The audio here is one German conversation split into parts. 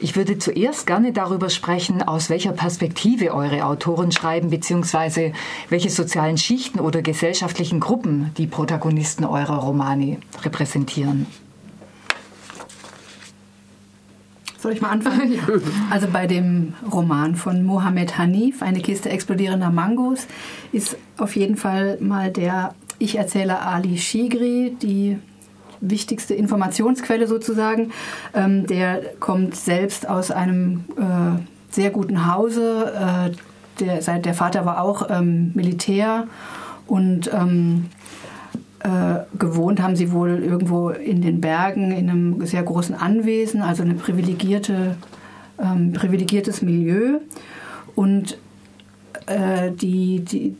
Ich würde zuerst gerne darüber sprechen, aus welcher Perspektive eure Autoren schreiben, beziehungsweise welche sozialen Schichten oder gesellschaftlichen Gruppen die Protagonisten eurer Romane repräsentieren. Soll ich mal anfangen? ja. Also bei dem Roman von Mohammed Hanif, Eine Kiste explodierender Mangos, ist auf jeden Fall mal der Ich-Erzähler Ali Shigri, die wichtigste Informationsquelle sozusagen. Ähm, der kommt selbst aus einem äh, sehr guten Hause. Äh, der, der Vater war auch ähm, Militär und ähm, äh, gewohnt haben sie wohl irgendwo in den Bergen in einem sehr großen Anwesen, also ein privilegierte, ähm, privilegiertes Milieu. Und äh, die, die,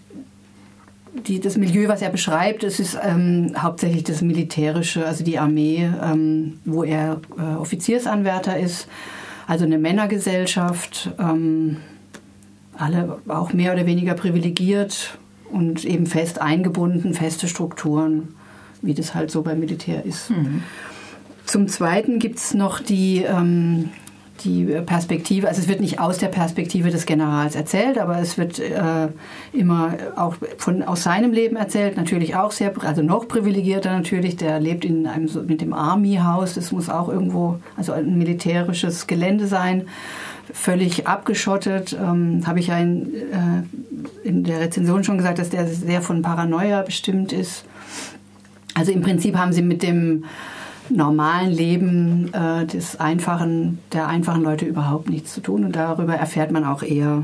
die, das Milieu, was er beschreibt, es ist ähm, hauptsächlich das Militärische, also die Armee, ähm, wo er äh, Offiziersanwärter ist, also eine Männergesellschaft, ähm, alle auch mehr oder weniger privilegiert und eben fest eingebunden, feste Strukturen, wie das halt so beim Militär ist. Mhm. Zum Zweiten gibt es noch die ähm, die Perspektive, also es wird nicht aus der Perspektive des Generals erzählt, aber es wird äh, immer auch von, aus seinem Leben erzählt, natürlich auch sehr, also noch privilegierter natürlich, der lebt in einem, mit dem Army-Haus, das muss auch irgendwo, also ein militärisches Gelände sein, völlig abgeschottet, ähm, habe ich ja in, äh, in der Rezension schon gesagt, dass der sehr von Paranoia bestimmt ist. Also im Prinzip haben sie mit dem normalen Leben äh, des einfachen, der einfachen Leute überhaupt nichts zu tun und darüber erfährt man auch eher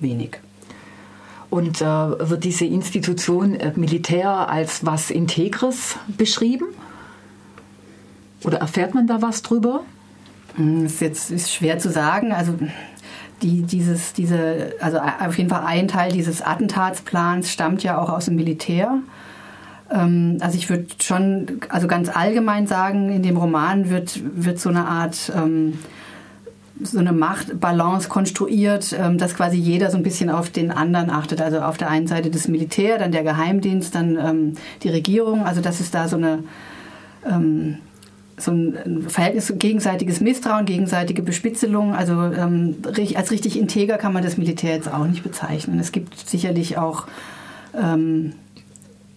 wenig. Und äh, wird diese Institution äh, Militär als was Integres beschrieben? Oder erfährt man da was drüber? Hm, das ist jetzt ist schwer zu sagen. Also die, dieses, diese, also auf jeden Fall ein Teil dieses Attentatsplans stammt ja auch aus dem Militär. Ähm, also ich würde schon, also ganz allgemein sagen, in dem Roman wird, wird so eine Art ähm, so eine Machtbalance konstruiert, ähm, dass quasi jeder so ein bisschen auf den anderen achtet. Also auf der einen Seite das Militär, dann der Geheimdienst, dann die Regierung. Also dass es da so eine so ein Verhältnis gegenseitiges Misstrauen, gegenseitige Bespitzelung. Also als richtig integer kann man das Militär jetzt auch nicht bezeichnen. Es gibt sicherlich auch ähm,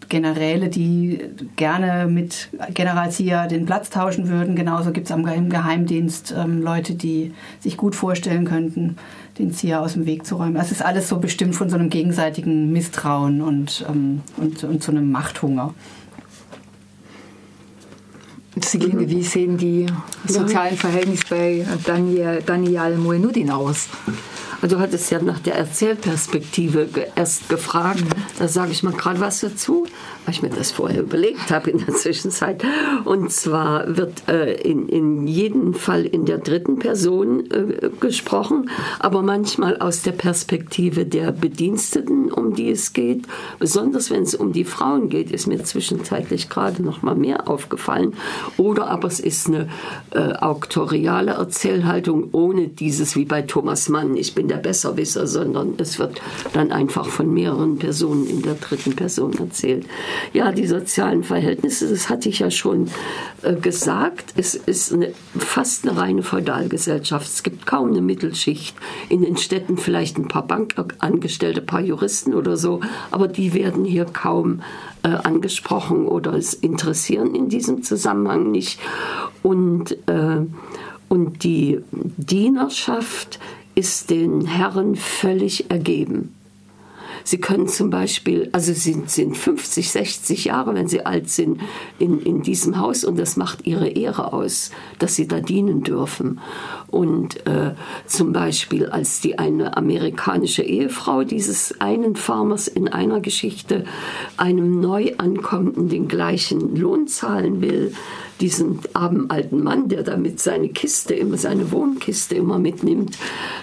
Generäle, die gerne mit General Zia den Platz tauschen würden. Genauso gibt es im Geheimdienst ähm, Leute, die sich gut vorstellen könnten, den Zia aus dem Weg zu räumen. Das ist alles so bestimmt von so einem gegenseitigen Misstrauen und, ähm, und, und so einem Machthunger. Signe, wie sehen die sozialen Verhältnisse bei Daniel, Daniel Moenudin aus? Also du hattest ja nach der Erzählperspektive erst gefragt. Da sage ich mal gerade was dazu, weil ich mir das vorher überlegt habe in der Zwischenzeit. Und zwar wird äh, in, in jedem Fall in der dritten Person äh, gesprochen, aber manchmal aus der Perspektive der Bediensteten, um die es geht. Besonders wenn es um die Frauen geht, ist mir zwischenzeitlich gerade noch mal mehr aufgefallen. Oder aber es ist eine äh, auktoriale Erzählhaltung ohne dieses wie bei Thomas Mann. Ich bin der Besserwisser, sondern es wird dann einfach von mehreren Personen in der dritten Person erzählt. Ja, die sozialen Verhältnisse, das hatte ich ja schon äh, gesagt, es ist eine, fast eine reine Feudalgesellschaft. Es gibt kaum eine Mittelschicht. In den Städten vielleicht ein paar Bankangestellte, ein paar Juristen oder so, aber die werden hier kaum äh, angesprochen oder es interessieren in diesem Zusammenhang nicht. Und, äh, und die Dienerschaft ist den Herren völlig ergeben. Sie können zum Beispiel, also sie sind 50, 60 Jahre, wenn sie alt sind, in, in diesem Haus und das macht ihre Ehre aus, dass sie da dienen dürfen. Und äh, zum Beispiel, als die eine amerikanische Ehefrau dieses einen Farmers in einer Geschichte einem Neuankommenden den gleichen Lohn zahlen will, diesen armen alten Mann, der damit seine Kiste immer, seine Wohnkiste immer mitnimmt,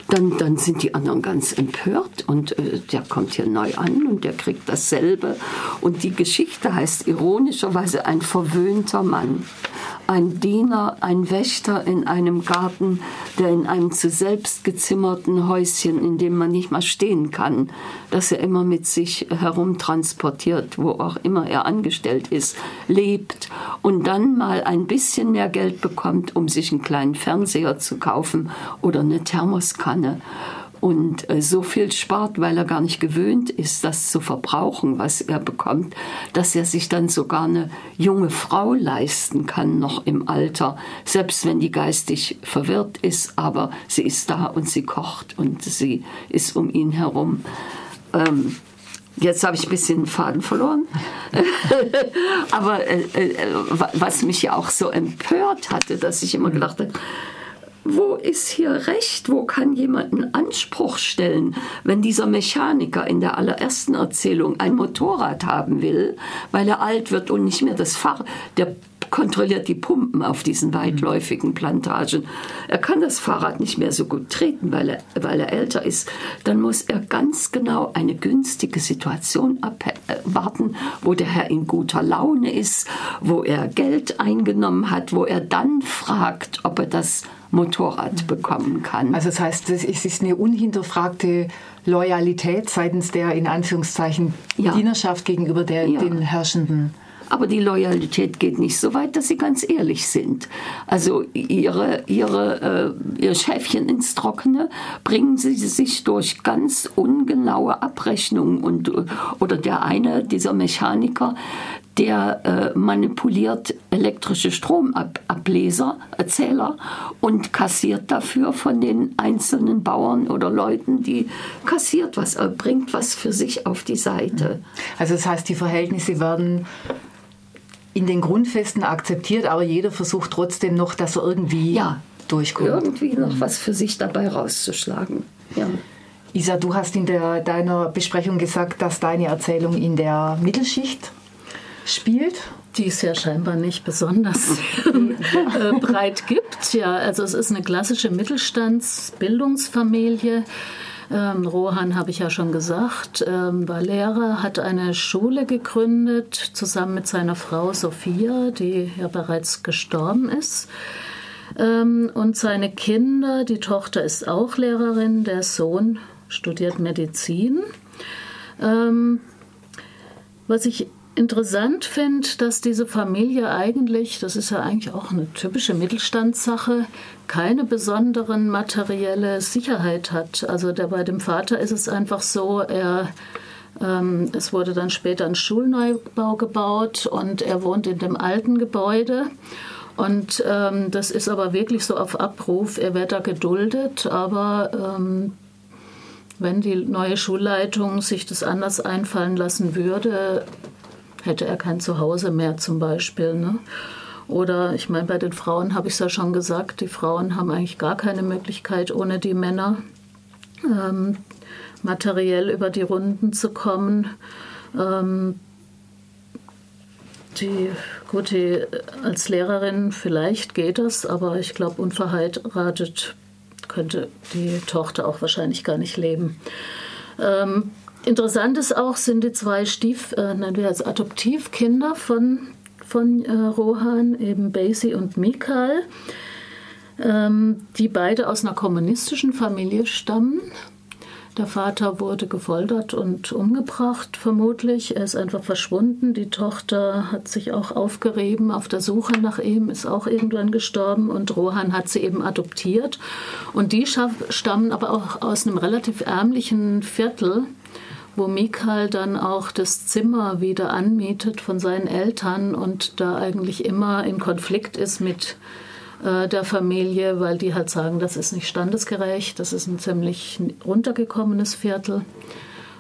dann, dann sind die anderen ganz empört und äh, der kommt hier neu an und der kriegt dasselbe. Und die Geschichte heißt ironischerweise ein verwöhnter Mann. Ein Diener, ein Wächter in einem Garten, der in einem zu selbst gezimmerten Häuschen, in dem man nicht mal stehen kann, das er immer mit sich herumtransportiert, wo auch immer er angestellt ist, lebt und dann mal ein bisschen mehr Geld bekommt, um sich einen kleinen Fernseher zu kaufen oder eine Thermoskanne und äh, so viel spart, weil er gar nicht gewöhnt ist, das zu verbrauchen, was er bekommt, dass er sich dann sogar eine junge Frau leisten kann, noch im Alter, selbst wenn die geistig verwirrt ist, aber sie ist da und sie kocht und sie ist um ihn herum. Ähm, Jetzt habe ich ein bisschen den Faden verloren. Aber äh, äh, was mich ja auch so empört hatte, dass ich immer gedacht habe, wo ist hier Recht? Wo kann jemand einen Anspruch stellen, wenn dieser Mechaniker in der allerersten Erzählung ein Motorrad haben will, weil er alt wird und nicht mehr das Fahrrad, der kontrolliert die Pumpen auf diesen weitläufigen Plantagen. Er kann das Fahrrad nicht mehr so gut treten, weil er, weil er älter ist. Dann muss er ganz genau eine günstige Situation abwarten, wo der Herr in guter Laune ist, wo er Geld eingenommen hat, wo er dann fragt, ob er das Motorrad bekommen kann. Also das heißt, es ist eine unhinterfragte Loyalität seitens der in Anführungszeichen ja. Dienerschaft gegenüber der, ja. den Herrschenden. Aber die Loyalität geht nicht so weit, dass sie ganz ehrlich sind. Also ihre, ihre, äh, ihr Schäfchen ins Trockene bringen sie sich durch ganz ungenaue Abrechnungen und oder der eine dieser Mechaniker, der äh, manipuliert elektrische Stromableser, Erzähler und kassiert dafür von den einzelnen Bauern oder Leuten, die kassiert was, er bringt was für sich auf die Seite. Also das heißt, die Verhältnisse werden in den Grundfesten akzeptiert, aber jeder versucht trotzdem noch, dass er irgendwie ja, durchkommt. Irgendwie noch was für sich dabei rauszuschlagen. Ja. Isa, du hast in der, deiner Besprechung gesagt, dass deine Erzählung in der Mittelschicht spielt? Die es ja scheinbar nicht besonders äh, breit gibt. Ja, also es ist eine klassische Mittelstandsbildungsfamilie. Ähm, Rohan habe ich ja schon gesagt, ähm, war Lehrer, hat eine Schule gegründet, zusammen mit seiner Frau Sophia, die ja bereits gestorben ist. Ähm, und seine Kinder, die Tochter ist auch Lehrerin, der Sohn studiert Medizin. Ähm, was ich interessant finde, dass diese Familie eigentlich, das ist ja eigentlich auch eine typische Mittelstandssache, keine besonderen materielle Sicherheit hat. Also der, bei dem Vater ist es einfach so, er ähm, es wurde dann später ein Schulneubau gebaut und er wohnt in dem alten Gebäude. Und ähm, das ist aber wirklich so auf Abruf. Er wird da geduldet, aber ähm, wenn die neue Schulleitung sich das anders einfallen lassen würde, hätte er kein Zuhause mehr zum Beispiel. Ne? Oder ich meine, bei den Frauen habe ich es ja schon gesagt, die Frauen haben eigentlich gar keine Möglichkeit, ohne die Männer ähm, materiell über die Runden zu kommen. Ähm, die, gut, die, als Lehrerin vielleicht geht das, aber ich glaube, unverheiratet könnte die Tochter auch wahrscheinlich gar nicht leben. Ähm, Interessant ist auch, sind die zwei Stief, äh, wir als Adoptivkinder von, von äh, Rohan, eben Basie und Mikal, ähm, die beide aus einer kommunistischen Familie stammen. Der Vater wurde gefoltert und umgebracht, vermutlich. Er ist einfach verschwunden. Die Tochter hat sich auch aufgerieben auf der Suche nach ihm, ist auch irgendwann gestorben und Rohan hat sie eben adoptiert. Und die stammen aber auch aus einem relativ ärmlichen Viertel wo Mikal dann auch das Zimmer wieder anmietet von seinen Eltern und da eigentlich immer in Konflikt ist mit äh, der Familie, weil die halt sagen, das ist nicht standesgerecht, das ist ein ziemlich runtergekommenes Viertel.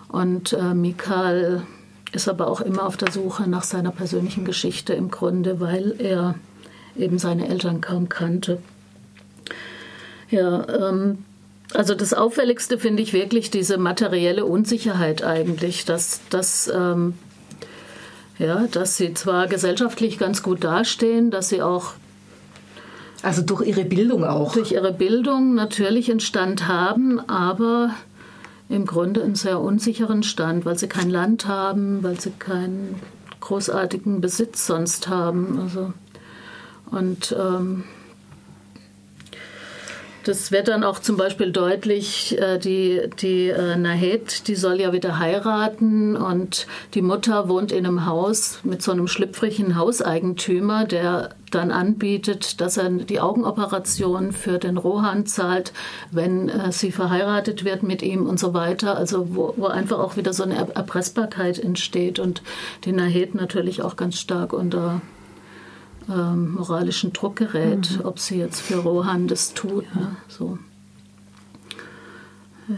Und äh, Mikal ist aber auch immer auf der Suche nach seiner persönlichen Geschichte im Grunde, weil er eben seine Eltern kaum kannte. Ja, ähm, also das Auffälligste finde ich wirklich diese materielle Unsicherheit eigentlich, dass, dass, ähm, ja, dass sie zwar gesellschaftlich ganz gut dastehen, dass sie auch also durch ihre Bildung auch. Durch ihre Bildung natürlich einen Stand haben, aber im Grunde einen sehr unsicheren Stand, weil sie kein Land haben, weil sie keinen großartigen Besitz sonst haben. Also Und ähm, das wird dann auch zum Beispiel deutlich, äh, die, die äh, Nahed, die soll ja wieder heiraten und die Mutter wohnt in einem Haus mit so einem schlüpfrigen Hauseigentümer, der dann anbietet, dass er die Augenoperation für den Rohan zahlt, wenn äh, sie verheiratet wird mit ihm und so weiter. Also wo, wo einfach auch wieder so eine Erpressbarkeit entsteht und die Nahed natürlich auch ganz stark unter ähm, moralischen Druck gerät, mhm. ob sie jetzt für Rohan das tut. Ja. Ne? So. Ja.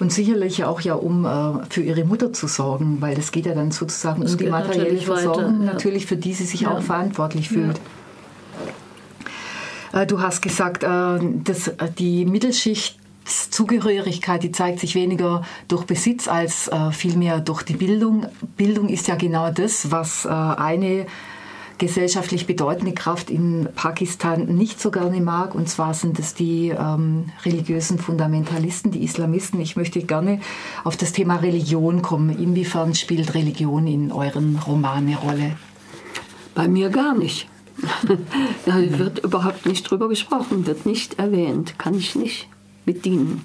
Und sicherlich auch ja, um äh, für ihre Mutter zu sorgen, weil es geht ja dann sozusagen das um die materielle Versorgung, weiter, natürlich für die sie sich auch verantwortlich fühlt. Äh, du hast gesagt, äh, dass äh, die Mittelschichtszugehörigkeit, die zeigt sich weniger durch Besitz als äh, vielmehr durch die Bildung. Bildung ist ja genau das, was äh, eine gesellschaftlich bedeutende Kraft in Pakistan nicht so gerne mag. Und zwar sind es die ähm, religiösen Fundamentalisten, die Islamisten. Ich möchte gerne auf das Thema Religion kommen. Inwiefern spielt Religion in euren Romanen eine Rolle? Bei mir gar nicht. da wird überhaupt nicht drüber gesprochen, wird nicht erwähnt, kann ich nicht bedienen.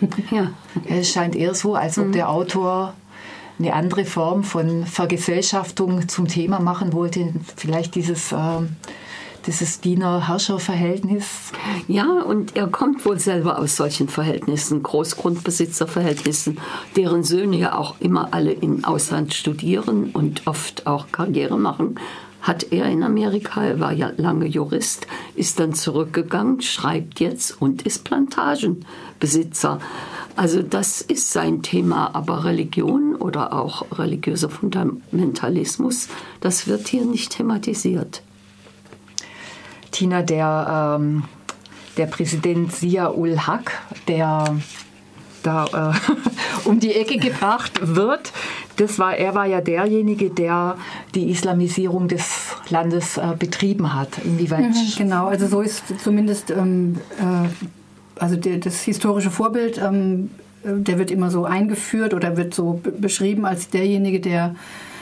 Ja. Es scheint eher so, als ob mhm. der Autor eine andere Form von Vergesellschaftung zum Thema machen wollte. Vielleicht dieses, äh, dieses Diener-Herrscher-Verhältnis. Ja, und er kommt wohl selber aus solchen Verhältnissen, Großgrundbesitzerverhältnissen, deren Söhne ja auch immer alle im Ausland studieren und oft auch Karriere machen hat er in Amerika, er war ja lange Jurist, ist dann zurückgegangen, schreibt jetzt und ist Plantagenbesitzer. Also das ist sein Thema, aber Religion oder auch religiöser Fundamentalismus, das wird hier nicht thematisiert. Tina, der, ähm, der Präsident Sia-ul Haq, der da äh, um die Ecke gebracht wird, das war, er war ja derjenige, der die Islamisierung des Landes äh, betrieben hat. Inwieweit? Mhm, genau, also so ist zumindest ähm, äh, also der, das historische Vorbild, ähm, der wird immer so eingeführt oder wird so beschrieben als derjenige, der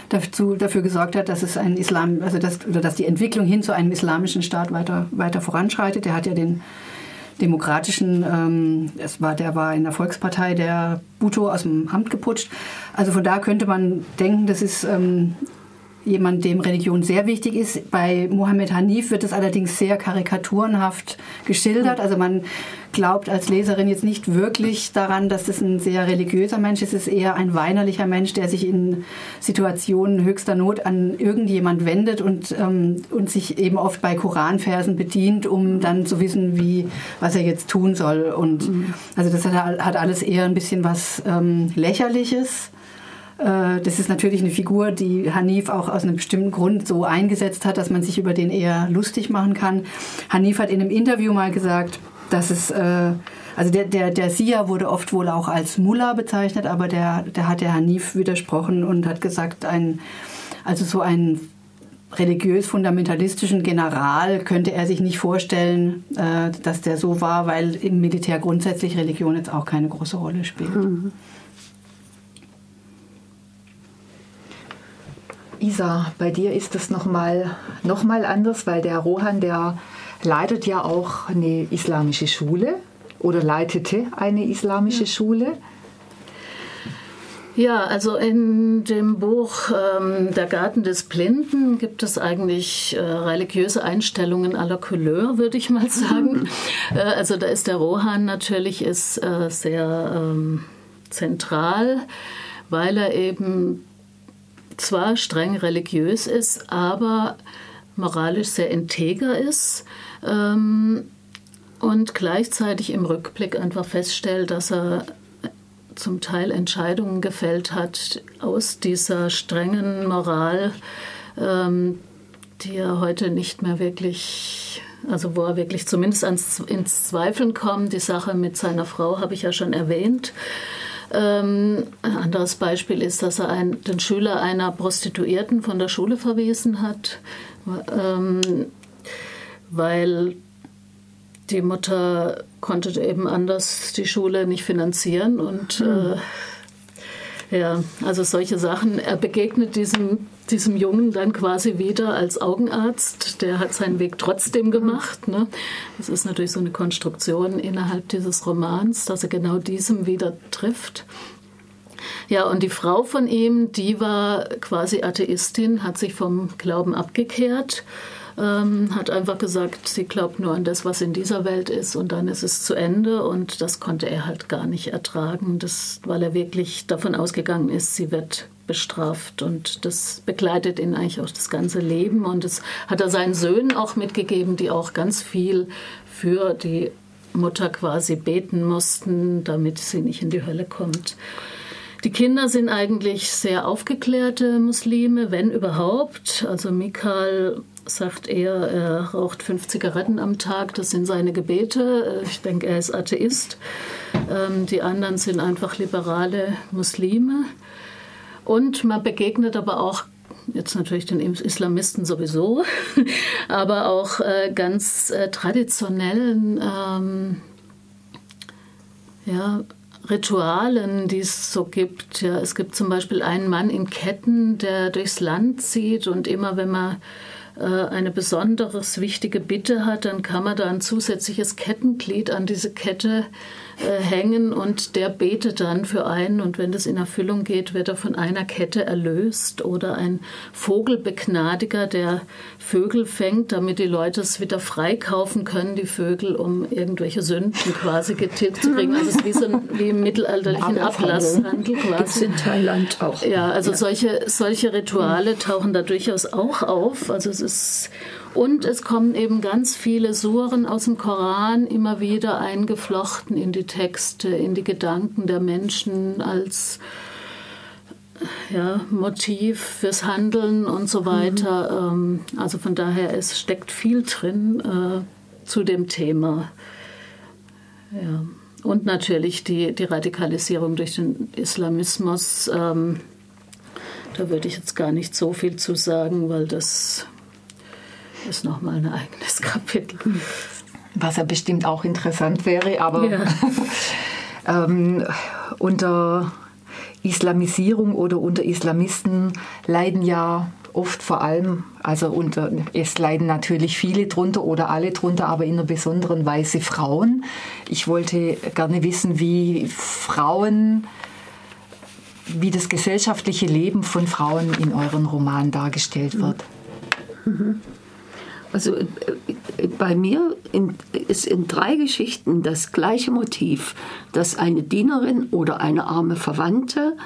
dazu, dafür gesorgt hat, dass es ein Islam, also dass, oder dass die Entwicklung hin zu einem islamischen Staat weiter, weiter voranschreitet. Der hat ja den demokratischen, ähm, es war, der war in der Volkspartei der Bhutto aus dem Amt geputscht. Also von da könnte man denken, das ist ähm, jemand, dem Religion sehr wichtig ist. Bei Mohammed Hanif wird es allerdings sehr karikaturenhaft geschildert. Also man glaubt als Leserin jetzt nicht wirklich daran, dass das ein sehr religiöser Mensch ist. Es ist eher ein weinerlicher Mensch, der sich in Situationen höchster Not an irgendjemand wendet und, ähm, und sich eben oft bei Koranversen bedient, um dann zu wissen, wie, was er jetzt tun soll. Und mhm. also das hat, hat, alles eher ein bisschen was ähm, Lächerliches. Äh, das ist natürlich eine Figur, die Hanif auch aus einem bestimmten Grund so eingesetzt hat, dass man sich über den eher lustig machen kann. Hanif hat in einem Interview mal gesagt, dass es, äh, also der, der, der Sia wurde oft wohl auch als Mullah bezeichnet, aber der, der hat der Hanif widersprochen und hat gesagt, ein, also so einen religiös-fundamentalistischen General könnte er sich nicht vorstellen, äh, dass der so war, weil im Militär grundsätzlich Religion jetzt auch keine große Rolle spielt. Mhm. Isa, bei dir ist es nochmal noch mal anders, weil der Rohan, der leitet ja auch eine islamische Schule oder leitete eine islamische ja. Schule. Ja, also in dem Buch ähm, Der Garten des Blinden gibt es eigentlich äh, religiöse Einstellungen à la Couleur, würde ich mal sagen. äh, also da ist der Rohan natürlich ist, äh, sehr ähm, zentral, weil er eben zwar streng religiös ist, aber moralisch sehr integer ist ähm, und gleichzeitig im Rückblick einfach feststellt, dass er zum Teil Entscheidungen gefällt hat aus dieser strengen Moral, ähm, die er heute nicht mehr wirklich, also wo er wirklich zumindest ans, ins Zweifeln kommt. Die Sache mit seiner Frau habe ich ja schon erwähnt. Ähm, ein anderes Beispiel ist, dass er ein, den Schüler einer Prostituierten von der Schule verwiesen hat, ähm, weil die Mutter konnte eben anders die Schule nicht finanzieren und mhm. äh, Ja, also solche Sachen. Er begegnet diesem, diesem Jungen dann quasi wieder als Augenarzt. Der hat seinen Weg trotzdem gemacht. Ne? Das ist natürlich so eine Konstruktion innerhalb dieses Romans, dass er genau diesem wieder trifft. Ja, und die Frau von ihm, die war quasi Atheistin, hat sich vom Glauben abgekehrt ähm, hat einfach gesagt, sie glaubt nur an das, was in dieser Welt ist und dann ist es zu Ende und das konnte er halt gar nicht ertragen, das, weil er wirklich davon ausgegangen ist, sie wird bestraft und das begleitet ihn eigentlich auch das ganze Leben und das hat er seinen Söhnen auch mitgegeben, die auch ganz viel für die Mutter quasi beten mussten, damit sie nicht in die Hölle kommt. Die Kinder sind eigentlich sehr aufgeklärte Muslime, wenn überhaupt. Also Mikal sagt er, er raucht fünf Zigaretten am Tag, das sind seine Gebete. Ich denke, er ist Atheist. Ähm, die anderen sind einfach liberale Muslime. Und man begegnet aber auch jetzt natürlich den Islamisten sowieso, aber auch äh, ganz äh, traditionellen ähm, ja, Ritualen, die es so gibt. Ja, es gibt zum Beispiel einen Mann in Ketten, der durchs Land zieht und immer wenn man eine besonders wichtige Bitte hat, dann kann man da ein zusätzliches Kettenglied an diese Kette äh, hängen und der betet dann für einen und wenn das in Erfüllung geht, wird er von einer Kette erlöst oder ein Vogelbegnadiger, der Vögel fängt, damit die Leute es wieder freikaufen können, die Vögel, um irgendwelche Sünden quasi getilgt zu kriegen. Also es ist wie, so ein, wie im mittelalterlichen Ablasshandel quasi. Gibt's in Thailand auch. Ja, also ja. Solche, solche Rituale tauchen da durchaus auch auf. Also es ist und es kommen eben ganz viele Suren aus dem Koran immer wieder eingeflochten in die Texte, in die Gedanken der Menschen als ja, Motiv fürs Handeln und so weiter. Mhm. Also von daher, es steckt viel drin äh, zu dem Thema. Ja. Und natürlich die, die Radikalisierung durch den Islamismus. Ähm, da würde ich jetzt gar nicht so viel zu sagen, weil das ist nochmal ein eigenes Kapitel. Was ja bestimmt auch interessant wäre, aber ja. ähm, unter Islamisierung oder unter Islamisten leiden ja oft vor allem, also unter, es leiden natürlich viele drunter oder alle drunter, aber in einer besonderen Weise Frauen. Ich wollte gerne wissen, wie Frauen, wie das gesellschaftliche Leben von Frauen in euren Roman dargestellt wird. Mhm. Also äh, bei mir in, ist in drei Geschichten das gleiche Motiv, dass eine Dienerin oder eine arme Verwandte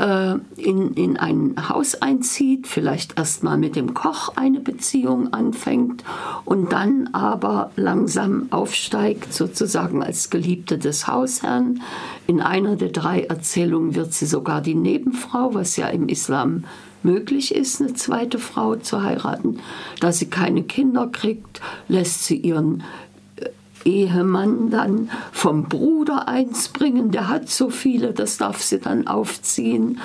äh, in, in ein Haus einzieht, vielleicht erstmal mit dem Koch eine Beziehung anfängt und dann aber langsam aufsteigt, sozusagen als Geliebte des Hausherrn. In einer der drei Erzählungen wird sie sogar die Nebenfrau, was ja im Islam möglich ist, eine zweite Frau zu heiraten. Da sie keine Kinder kriegt, lässt sie ihren äh, Ehemann dann vom Bruder eins bringen. Der hat so viele, das darf sie dann aufziehen.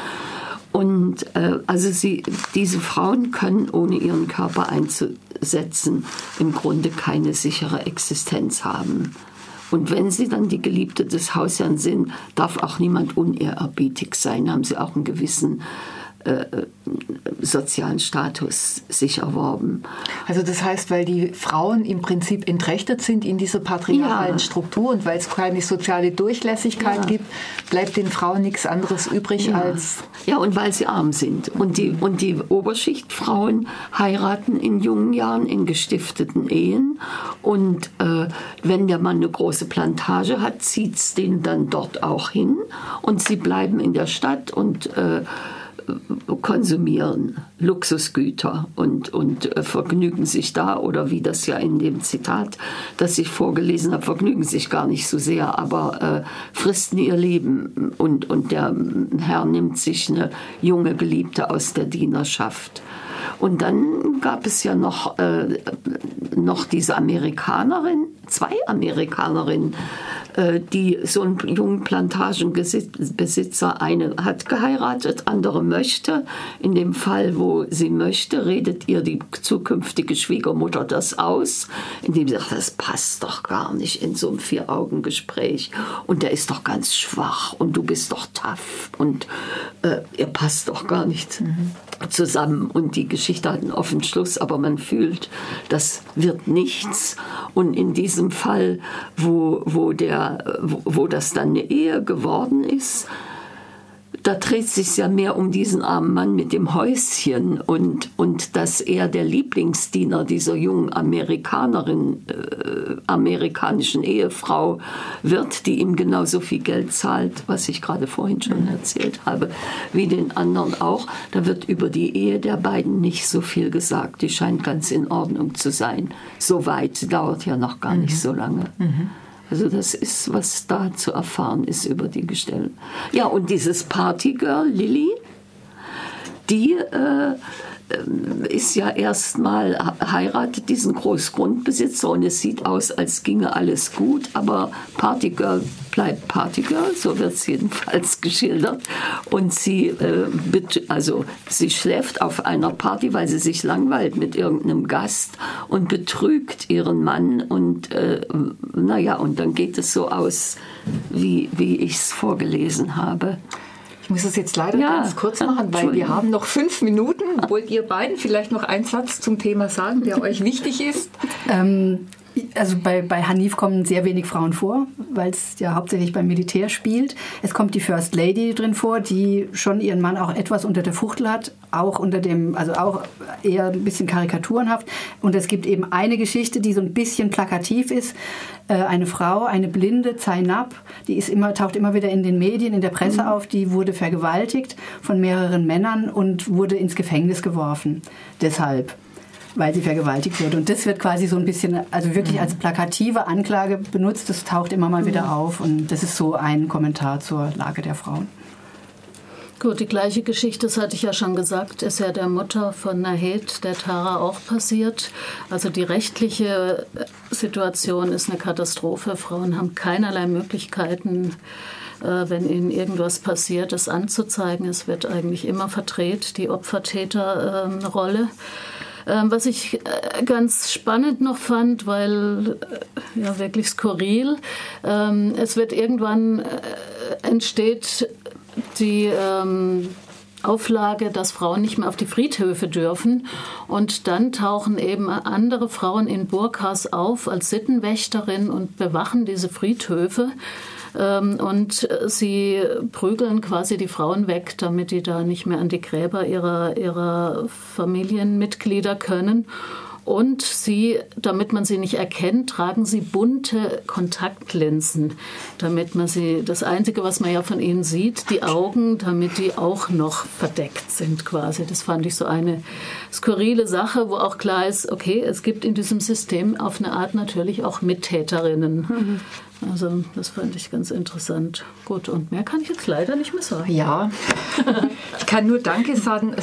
Und äh, also sie, diese Frauen können ohne ihren Körper einzusetzen im Grunde keine sichere Existenz haben. Und wenn sie dann die Geliebte des Hausherrn sind, darf auch niemand unehrerbietig sein, haben sie auch einen gewissen äh, sozialen Status sich erworben. Also das heißt, weil die Frauen im Prinzip entrechtet sind in dieser patriarchalen ja. Struktur und weil es keine soziale Durchlässigkeit ja. gibt, bleibt den Frauen nichts anderes übrig ja. als... Ja, und weil sie arm sind. Und die, und die Oberschichtfrauen heiraten in jungen Jahren in gestifteten Ehen. Und äh, wenn der Mann eine große Plantage hat, zieht es den dann dort auch hin. Und sie bleiben in der Stadt und... Äh, konsumieren Luxusgüter und, und äh, vergnügen sich da oder wie das ja in dem Zitat, das ich vorgelesen habe, vergnügen sich gar nicht so sehr, aber äh, fristen ihr Leben und, und der Herr nimmt sich eine junge Geliebte aus der Dienerschaft. Und dann gab es ja noch, äh, noch diese Amerikanerin, zwei Amerikanerinnen, äh, die so einen jungen Plantagenbesitzer eine hat geheiratet, andere möchte. In dem Fall, wo sie möchte, redet ihr die zukünftige Schwiegermutter das aus, indem sie sagt, das passt doch gar nicht in so einem Vier-Augen-Gespräch und der ist doch ganz schwach und du bist doch tough und äh, ihr passt doch gar nicht mhm. zusammen und die Geschichte hat einen offenen Schluss, aber man fühlt, das wird nichts und in diesem Fall, wo, wo, der, wo, wo das dann eine Ehe geworden ist, da dreht sich ja mehr um diesen armen Mann mit dem Häuschen und, und dass er der Lieblingsdiener dieser jungen Amerikanerin, äh, amerikanischen Ehefrau wird, die ihm genauso viel Geld zahlt, was ich gerade vorhin schon mhm. erzählt habe, wie den anderen auch. Da wird über die Ehe der beiden nicht so viel gesagt. Die scheint ganz in Ordnung zu sein. So weit dauert ja noch gar nicht mhm. so lange. Mhm. Also das ist, was da zu erfahren ist über die Gestelle. Ja, und dieses Partygirl, Lilly, die äh, ist ja erstmal heiratet diesen Großgrundbesitzer und es sieht aus, als ginge alles gut, aber Partygirl bleibt Partygirl, so wird es jedenfalls geschildert. Und sie, äh, also sie schläft auf einer Party, weil sie sich langweilt mit irgendeinem Gast und betrügt ihren Mann und äh, naja, und dann geht es so aus, wie, wie ich es vorgelesen habe. Ich muss es jetzt leider ja. ganz kurz machen, weil wir haben noch fünf Minuten. Wollt ihr beiden vielleicht noch einen Satz zum Thema sagen, der euch wichtig ist? Ähm, also bei, bei Hanif kommen sehr wenig Frauen vor, weil es ja hauptsächlich beim Militär spielt. Es kommt die First Lady drin vor, die schon ihren Mann auch etwas unter der Fuchtel hat, auch unter dem, also auch eher ein bisschen karikaturenhaft. Und es gibt eben eine Geschichte, die so ein bisschen plakativ ist. Äh, eine Frau, eine Blinde, Zainab, die ist immer, taucht immer wieder in den Medien, in der Presse mhm. auf, die wurde vergewaltigt von mehreren Männern und wurde ins Gefängnis geworfen. Deshalb weil sie vergewaltigt wurde. Und das wird quasi so ein bisschen, also wirklich als plakative Anklage benutzt. Das taucht immer mal wieder auf. Und das ist so ein Kommentar zur Lage der Frauen. Gut, die gleiche Geschichte, das hatte ich ja schon gesagt, ist ja der Mutter von Nahed, der Tara, auch passiert. Also die rechtliche Situation ist eine Katastrophe. Frauen haben keinerlei Möglichkeiten, äh, wenn ihnen irgendwas passiert, das anzuzeigen. Es wird eigentlich immer verdreht, die Opfer-Täter-Rolle. Ähm, ähm, was ich äh, ganz spannend noch fand, weil äh, ja wirklich skurril, ähm, es wird irgendwann äh, entsteht die ähm, Auflage, dass Frauen nicht mehr auf die Friedhöfe dürfen. Und dann tauchen eben andere Frauen in Burkas auf als Sittenwächterin und bewachen diese Friedhöfe. Ähm, und sie prügeln quasi die Frauen weg, damit die da nicht mehr an die Gräber ihrer, ihrer Familienmitglieder können. Und sie, damit man sie nicht erkennt, tragen sie bunte Kontaktlinsen, damit man sie, das Einzige, was man ja von ihnen sieht, die Augen, damit die auch noch verdeckt sind quasi. Das fand ich so eine skurrile Sache, wo auch klar ist, okay, es gibt in diesem System auf eine Art natürlich auch Mittäterinnen. Mhm. Also das fand ich ganz interessant. Gut, und mehr kann ich jetzt leider nicht mehr sagen. Ja, ich kann nur Danke sagen